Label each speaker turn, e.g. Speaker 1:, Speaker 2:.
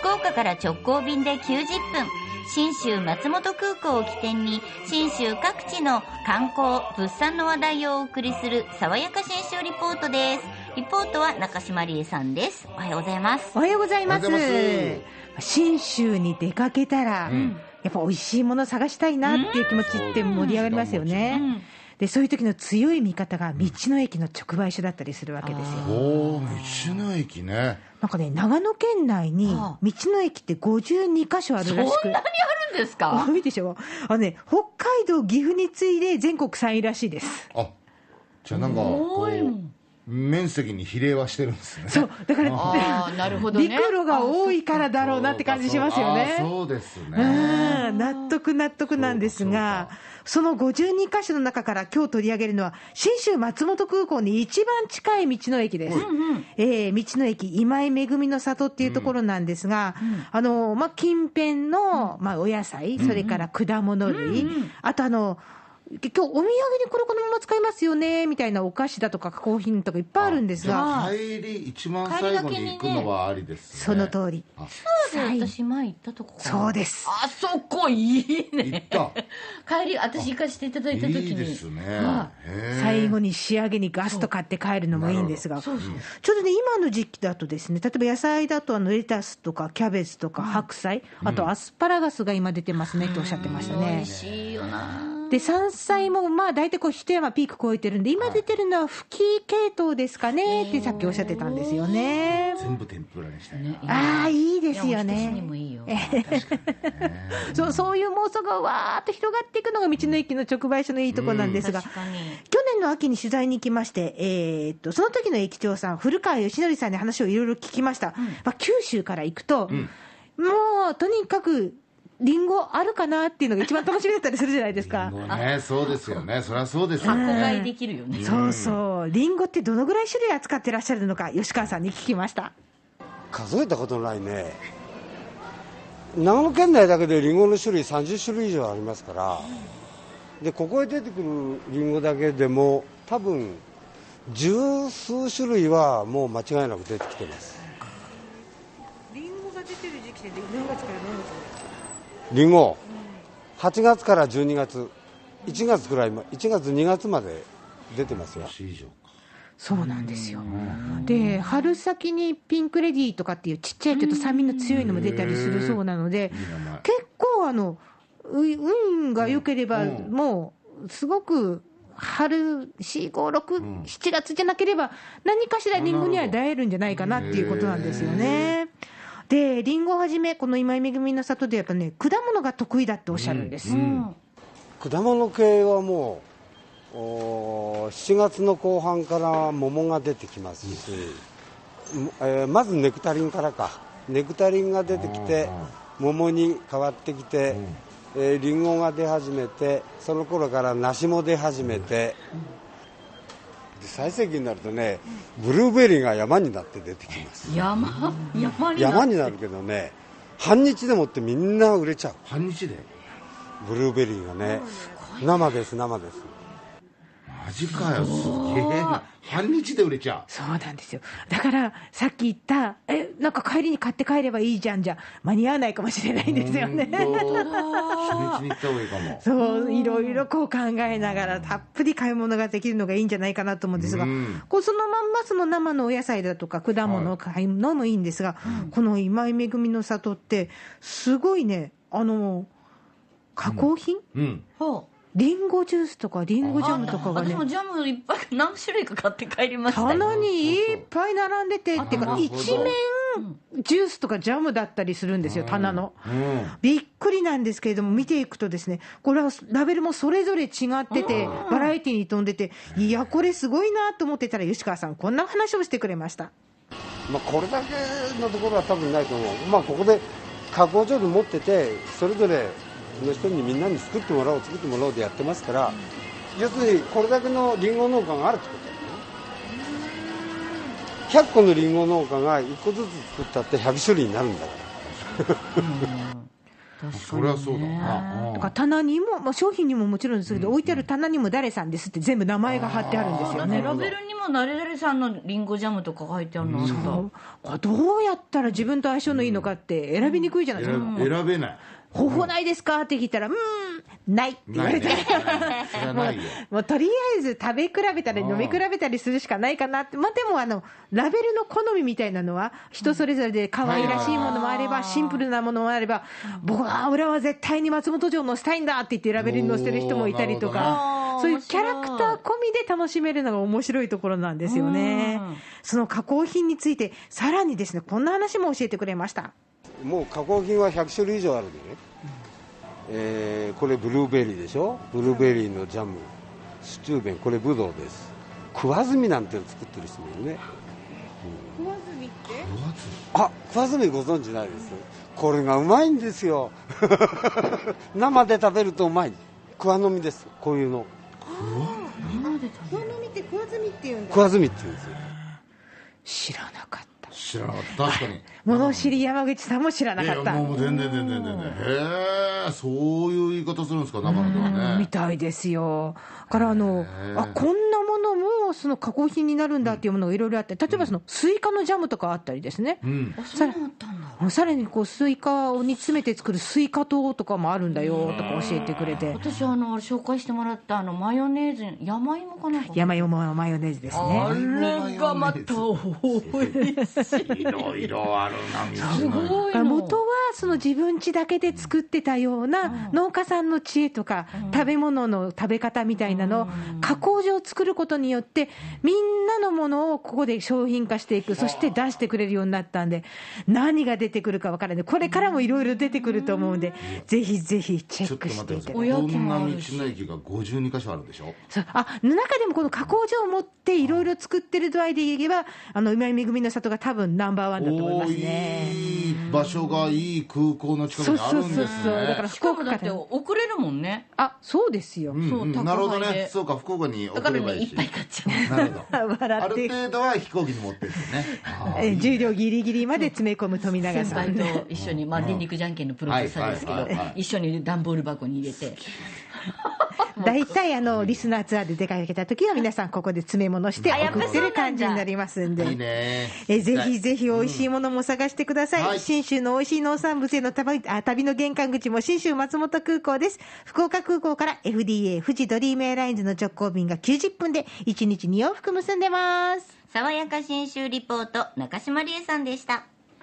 Speaker 1: 福岡から直行便で90分。信州松本空港を起点に信州各地の観光物産の話題をお送りする爽やか信州リポートです。リポートは中島理恵さんです。おはようございます。
Speaker 2: おはようございます。
Speaker 3: おはようござい
Speaker 2: 信州に出かけたら、
Speaker 3: ん。
Speaker 2: やっぱ美味しいもの探したいなっていう気持ちって盛り上がりますよね、
Speaker 1: うん
Speaker 2: でそういう時の強い味方が道の駅の直売所だったりするわけですよ、
Speaker 3: おお道の駅ね。
Speaker 2: なんかね長野県内に
Speaker 1: はあ。
Speaker 2: 道の駅って52箇所あるらしく。
Speaker 1: そんなにあるんですか？
Speaker 2: 多いでしょ？あのね北海道岐阜に次いで全国3位らしいです。
Speaker 3: あじゃあなんかこう面積に比例はしてるんですね。
Speaker 2: そうだから
Speaker 1: ああなるほどね。
Speaker 2: 陸路が多いからだろうなって感じしますよね。
Speaker 3: あそうですね
Speaker 2: うん納得納得なんですが
Speaker 3: そ
Speaker 2: の52箇所の中から今日取り上げるのは、信州松本空港に一番近い道の駅です。えー道の駅今井めぐみの里っていうところなんですが、あの、まあ、近辺の、まあ、お野菜、それから果物類、あとあの、今日お土産にこれこのまま使いますよねみたいなお菓子だとか加工品とかいっぱいあるんですが、
Speaker 3: あ帰り一番最後に行くのはありです
Speaker 2: そ
Speaker 3: ね
Speaker 2: の通り。
Speaker 3: あ
Speaker 2: はい
Speaker 1: 私前行ったとこ
Speaker 2: そうです。
Speaker 1: あそこいい
Speaker 3: 行っ
Speaker 1: ね
Speaker 3: た。
Speaker 1: 帰り私行かせていただいた時に。
Speaker 3: いいですね。
Speaker 1: は
Speaker 3: へー
Speaker 2: 最後に仕上げにガスト買って帰るのもいいんですが、ちょうどね、今の時期だとですね、例えば野菜だとあのレタスとかキャベツとか白菜、あとアスパラガスが今出てますねっておっしゃってました
Speaker 1: 美
Speaker 2: ね
Speaker 1: 味。しいよな
Speaker 2: で、山菜もまあ大体こう一山ピーク超えてるんで、今出てるのは吹き系統ですかねってさっきおっしゃってたんですよね。
Speaker 3: 全部天ぷらにしたいな。
Speaker 1: ね
Speaker 2: ああ、いいですよね。
Speaker 1: もいいよ。
Speaker 2: そうそういう妄想がわーっと広がっていくのが道の駅の直売所のいいところなんですが、去年の秋に取材に行きまして、えーっと、その時の駅長さん、古川義則さんに話をいろいろ聞きました。まあ、九州から行くと、もう、とにかく、リンゴあるかなっていうのが一番楽しみだったりするじゃないですか。
Speaker 3: ねそうですよね。そりゃそうですよ
Speaker 1: 箱
Speaker 3: ね。
Speaker 1: 買いできるよね。
Speaker 2: そうそう。リンゴってどのぐらい種類扱ってらっしゃるのか、吉川さんに聞きました。
Speaker 4: 数えたことないね。長野県内だけでリンゴの種類30種類以上ありますから。でここへ出てくるリンゴだけでも多分十数種類はもう間違いなく出てきてます。
Speaker 2: リンゴが出てる時期って何月から何月
Speaker 4: リンゴ。8月から12月。1月くらいま1月2月まで出てますよ。
Speaker 3: 以上か
Speaker 2: そうなんですよ。で、春先にピンクレディーとかっていうちっちゃいちょっと酸味の強いのも出たりするそうなので結構あの、う運が良ければ、
Speaker 3: うん。
Speaker 2: もう、すごく、春、4、5、6、7月じゃなければ、何かしらリンゴには出会えるんじゃないかなっていうことなんですよね。で、リンゴをはじめ、この今井めぐみの里でやっぱね、果物が得意だっておっしゃるんです。
Speaker 1: うん。
Speaker 4: 果物系はもうお7月の後半から桃が出てきますし、えーまずネクタリンからか。ネクタリンが出てきて桃に変わってきて、えーリンゴが出始めてその頃から梨も出始めて、で最盛期になるとねブルーベリーが山になって出てきます。
Speaker 1: 山？山に
Speaker 4: 山になるけどね半日でもってみんな売れちゃう。
Speaker 3: 半日で？
Speaker 4: ブルーベリーがね。生です生です
Speaker 3: マジかよすげえ。な半日で売れちゃ
Speaker 2: そうなんですよ。だから、さっき言った、え、なんか帰りに買って帰ればいいじゃんじゃ、間に合わないかもしれないんですよね。
Speaker 3: 初日に行った方がいいかも。
Speaker 2: そう、いろいろこう考えながら、たっぷり買い物ができるのがいいんじゃないかなと思うんですが、
Speaker 3: うん。
Speaker 2: こうそのまんまその生のお野菜だとか果物を買うのもいいんですが、この今井めぐみの里って、すごいね、あの、加工品、
Speaker 3: うん。
Speaker 1: ほう
Speaker 2: リンゴジュースとかリンゴジャムとかがね。
Speaker 1: 私、もジャムいっぱい何種類か買って帰りましたよ。
Speaker 2: 棚にいっぱい並んでて、っていうか、一面ジュースとかジャムだったりするんですよ、棚の。
Speaker 3: うん。
Speaker 2: びっくりなんですけれども、見ていくとですね、これはラベルもそれぞれ違ってて、バラエティに富んでて、いや、これすごいなと思ってたら、吉川さん、こんな話をしてくれました。
Speaker 4: まあ、これだけのところは多分ないと思う、まあ、ここで加工場で持ってて、それぞれの人にみんなに作ってもらおう、作ってもらおうでやってますから、要するにこれだけのりんご農家があるってことだよね、100個のりんご農家が1個ずつ作ったって100種類になるんだから。
Speaker 3: そりゃそうだな。
Speaker 2: だから棚にも、まあ、商品にももちろんですけど、置いてある棚にも誰さんですって全部名前が貼ってあるんですよね。
Speaker 1: ラベルにも誰々さんのリンゴジャムとか書いてあるの？あった
Speaker 2: そうどうやったら自分と相性のいいのかって選びにくいじゃないですか。
Speaker 3: 選選べない。
Speaker 2: 方法ないですか？って聞いたら、うーん、ないって言われて。もうとりあえず食べ比べたり飲み比べたりするしかないかなって、まあ、でもあのラベルの好みみたいなのは人それぞれで可愛らしいものもあればシンプルなものもあれば僕は俺は絶対に松本城載せたいんだって言ってラベルに載せてる人もいたりとか。そういうキャラクター込みで楽しめるのが面白いところなんですよね。その加工品についてさらにですねこんな話も教えてくれました
Speaker 4: もう加工品は100種類以上あるんでね、えーこれブルーベリーでしょ？ブルーベリーのジャム。スチューベン。これブドウです。食わずみなんていうの作ってる人もいるね。食わずみって？あ食わずみご存知ないです。これがうまいんですよ。生で食べるとうまい。食わのみです。こういうの。
Speaker 2: 食わずみって食わずみっていうん
Speaker 4: 食わずみって言うんですよ。
Speaker 2: 知らなかった
Speaker 3: 知らなかった。確かに。
Speaker 2: 物知り山口さんも知らないか
Speaker 3: や
Speaker 2: った
Speaker 3: もう全然全然全然。へえ、そういう言い方するんですか、中野ではね。
Speaker 2: みたいですよ。からあのあこんなものもその加工品になるんだっていうものがいろいろあって、例えばそのスイカのジャムとかあったりですね。
Speaker 3: うん。
Speaker 1: あそうなったんだ
Speaker 2: さらにこうスイカを煮詰めて作るスイカ糖とかもあるんだよとか教えてくれて、
Speaker 1: 私あの紹介してもらったあのマヨネーズ山芋かな
Speaker 2: 山芋マヨネーズです
Speaker 1: あ
Speaker 2: ね。
Speaker 1: れがまた美味しい
Speaker 3: いろいろあるな、
Speaker 1: すごいの。
Speaker 2: 元はその自分家だけで作ってたような農家さんの知恵とか食べ物の食べ方みたいなのを加工場を作ることによってみんなのものをここで商品化していく。そして出してくれるようになったんで何が出てくるかわからない。これからもいろいろ出てくると思うんでぜひぜひチェック
Speaker 3: ちょっと待
Speaker 2: して
Speaker 3: い。
Speaker 2: い。ただ
Speaker 1: き
Speaker 3: こんな道
Speaker 1: もあるし
Speaker 3: の駅が52箇所あるんでしょ？
Speaker 2: そう。あ中でもこの加工場を持っていろいろ作ってる度合いで言えばあの今井めぐみの里が多分ナンバーワンだと思いますね。
Speaker 3: いい場所がいい空港の近くにあるんですね。
Speaker 2: そうそうそうそう。だから
Speaker 1: しか。もだって遅れるもんね。
Speaker 2: あそうですよ。
Speaker 3: うんうん。なるほどね。そうか、福岡に
Speaker 1: だから
Speaker 3: 送ればいいし。
Speaker 1: ねいっぱい買っちゃう。
Speaker 3: なるほど。
Speaker 2: 笑って。
Speaker 3: ある程度は飛行機に持ってってね。
Speaker 2: 重量ギリギリまで詰め込む富永
Speaker 1: 先
Speaker 2: さん。
Speaker 1: 輩と一緒に、まあ、電力じゃんけんのプロデューサーですけど
Speaker 3: はいはいはいはい。
Speaker 1: 一緒に段ボール箱に入れて
Speaker 2: 大体あのリスナーツアーで出かけた時は皆さんここで詰め物して
Speaker 1: あやっぱ
Speaker 2: 送ってる感じになりますんで。
Speaker 3: いいね。
Speaker 2: えぜひぜひ美味しいものも探してください、
Speaker 3: はい。
Speaker 2: 信州の美味しい農産物への旅あ旅の玄関口も信州松本空港です。福岡空港から FDA 富士ドリームエアラインズの直行便が90分で1日2往復結んでます。
Speaker 1: 爽やか新州リポート中島理恵さんでした